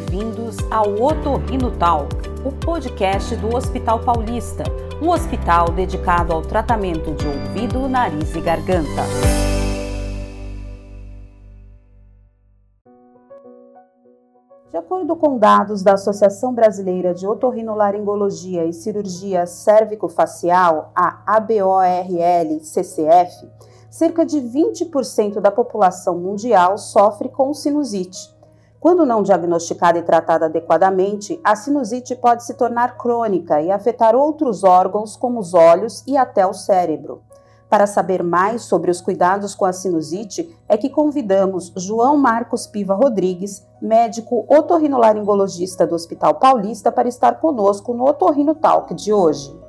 Bem-vindos ao Otorrino Talk, o podcast do Hospital Paulista, um hospital dedicado ao tratamento de ouvido, nariz e garganta. De acordo com dados da Associação Brasileira de Otorrinolaringologia e Cirurgia Cérvico-Facial, a ABORL-CCF, cerca de 20% da população mundial sofre com sinusite. Quando não diagnosticada e tratada adequadamente, a sinusite pode se tornar crônica e afetar outros órgãos, como os olhos e até o cérebro. Para saber mais sobre os cuidados com a sinusite, é que convidamos João Marcos Piva Rodrigues, médico otorrinolaringologista do Hospital Paulista, para estar conosco no Otorrino Talk de hoje.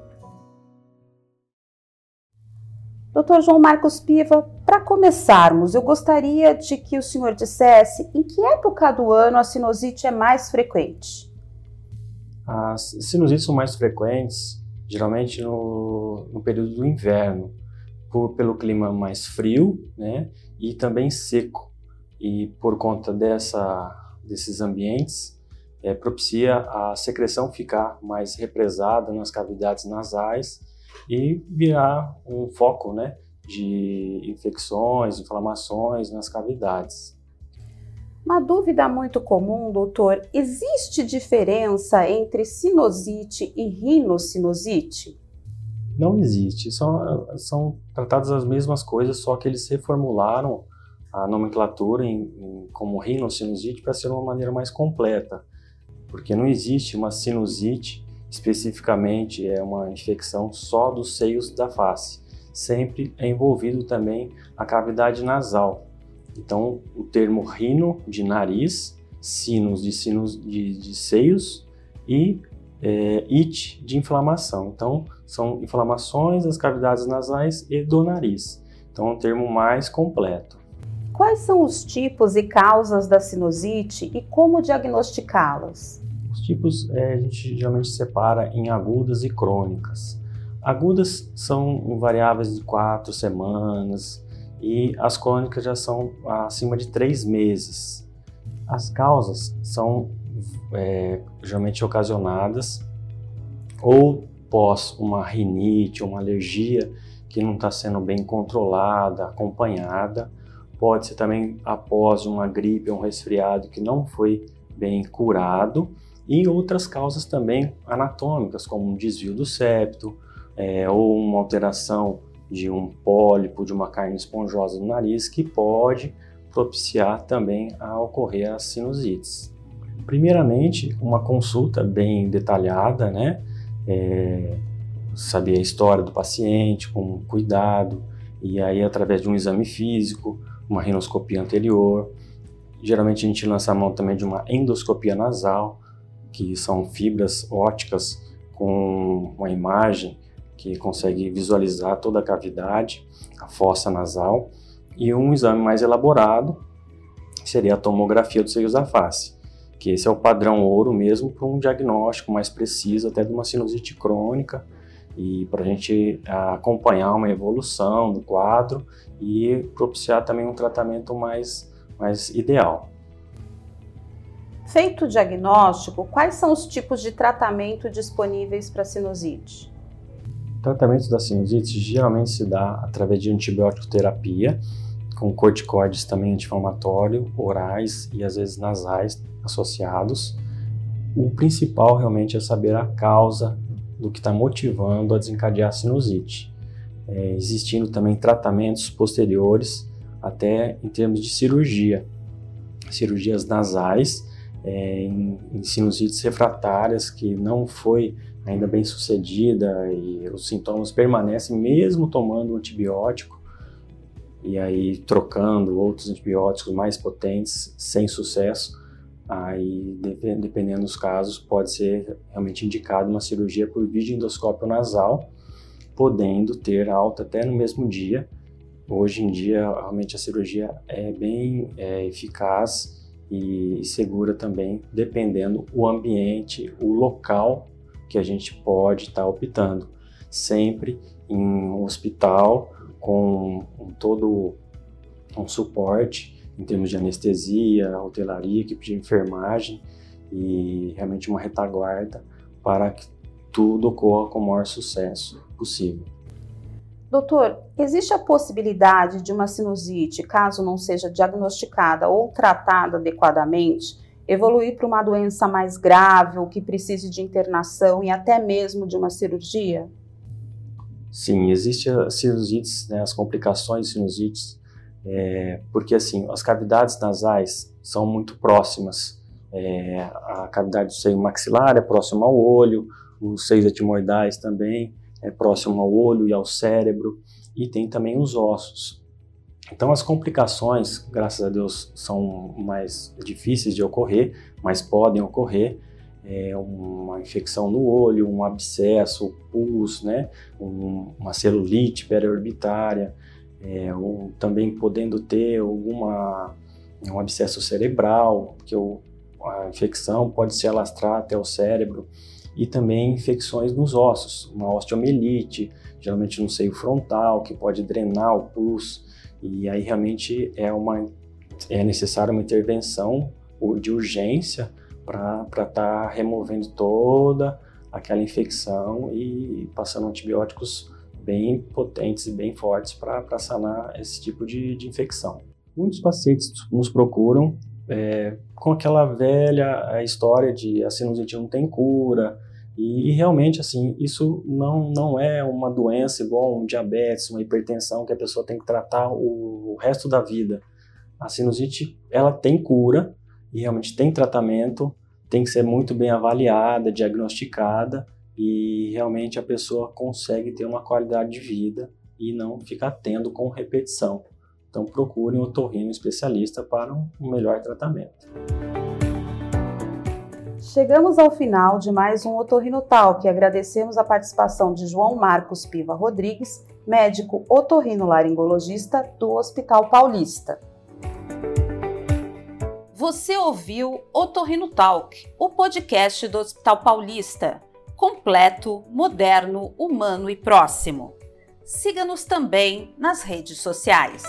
Doutor João Marcos Piva, para começarmos, eu gostaria de que o senhor dissesse em que época do ano a sinusite é mais frequente. As sinusites são mais frequentes, geralmente no, no período do inverno, por, pelo clima mais frio né, e também seco. E por conta dessa, desses ambientes, é, propicia a secreção ficar mais represada nas cavidades nasais e virar um foco né, de infecções, inflamações nas cavidades. Uma dúvida muito comum, doutor: existe diferença entre sinusite e rinocinusite? Não existe, são, são tratadas as mesmas coisas, só que eles reformularam a nomenclatura em, em, como rinocinusite para ser uma maneira mais completa, porque não existe uma sinusite especificamente é uma infecção só dos seios da face. Sempre é envolvido também a cavidade nasal. Então, o termo rino de nariz, sinus de sinos de, de seios e é, it de inflamação. Então, são inflamações das cavidades nasais e do nariz. Então, é um termo mais completo. Quais são os tipos e causas da sinusite e como diagnosticá-las? Os tipos é, a gente geralmente separa em agudas e crônicas. Agudas são variáveis de quatro semanas e as crônicas já são acima de três meses. As causas são é, geralmente ocasionadas ou pós uma rinite, uma alergia que não está sendo bem controlada, acompanhada. Pode ser também após uma gripe um resfriado que não foi bem curado e outras causas também anatômicas, como um desvio do septo, é, ou uma alteração de um pólipo, de uma carne esponjosa no nariz, que pode propiciar também a ocorrer as sinusites. Primeiramente, uma consulta bem detalhada, né? É, saber a história do paciente com cuidado, e aí através de um exame físico, uma rinoscopia anterior. Geralmente a gente lança a mão também de uma endoscopia nasal, que são fibras óticas com uma imagem que consegue visualizar toda a cavidade, a fossa nasal, e um exame mais elaborado seria a tomografia dos seios da face, que esse é o padrão ouro mesmo para um diagnóstico mais preciso até de uma sinusite crônica e para a gente acompanhar uma evolução do quadro e propiciar também um tratamento mais, mais ideal. Feito o diagnóstico, quais são os tipos de tratamento disponíveis para sinusite? O tratamento da sinusite geralmente se dá através de antibiótico terapia, com corticoides também anti-inflamatório, orais e às vezes nasais associados. O principal realmente é saber a causa do que está motivando a desencadear a sinusite, é, existindo também tratamentos posteriores, até em termos de cirurgia, cirurgias nasais é, em, em sinusites refratárias que não foi ainda bem sucedida e os sintomas permanecem mesmo tomando antibiótico e aí trocando outros antibióticos mais potentes sem sucesso, aí dependendo dos casos pode ser realmente indicado uma cirurgia por videoendoscópio nasal, podendo ter alta até no mesmo dia. Hoje em dia realmente a cirurgia é bem é, eficaz e segura também, dependendo o ambiente, o local que a gente pode estar tá optando. Sempre em um hospital com um, todo um suporte em termos de anestesia, hotelaria, equipe de enfermagem e realmente uma retaguarda para que tudo ocorra com o maior sucesso possível. Doutor, existe a possibilidade de uma sinusite, caso não seja diagnosticada ou tratada adequadamente, evoluir para uma doença mais grave ou que precise de internação e até mesmo de uma cirurgia? Sim, existem as sinusites, né, as complicações de sinusites, é, porque assim, as cavidades nasais são muito próximas. É, a cavidade do seio maxilar é próxima ao olho, os seios etimoidais também é próximo ao olho e ao cérebro, e tem também os ossos. Então as complicações, graças a Deus, são mais difíceis de ocorrer, mas podem ocorrer. É uma infecção no olho, um abscesso, pus, né? Um, uma celulite periorbitária, é, também podendo ter alguma um abscesso cerebral, que o, a infecção pode se alastrar até o cérebro, e também infecções nos ossos, uma osteomielite, geralmente no seio frontal, que pode drenar o pus, e aí realmente é, uma, é necessária uma intervenção de urgência para estar tá removendo toda aquela infecção e passando antibióticos bem potentes e bem fortes para sanar esse tipo de, de, infecção. Muitos pacientes nos procuram é, com aquela velha história de a sinusite não tem cura, e, realmente, assim, isso não, não é uma doença igual um diabetes, uma hipertensão que a pessoa tem que tratar o, o resto da vida. A sinusite, ela tem cura e realmente tem tratamento, tem que ser muito bem avaliada, diagnosticada e realmente a pessoa consegue ter uma qualidade de vida e não ficar tendo com repetição. Então procure um otorrino especialista para um melhor tratamento. Chegamos ao final de mais um Otorrinotal, que agradecemos a participação de João Marcos Piva Rodrigues, médico otorrinolaringologista do Hospital Paulista. Você ouviu Otorrino Talk, o podcast do Hospital Paulista, completo, moderno, humano e próximo. Siga-nos também nas redes sociais.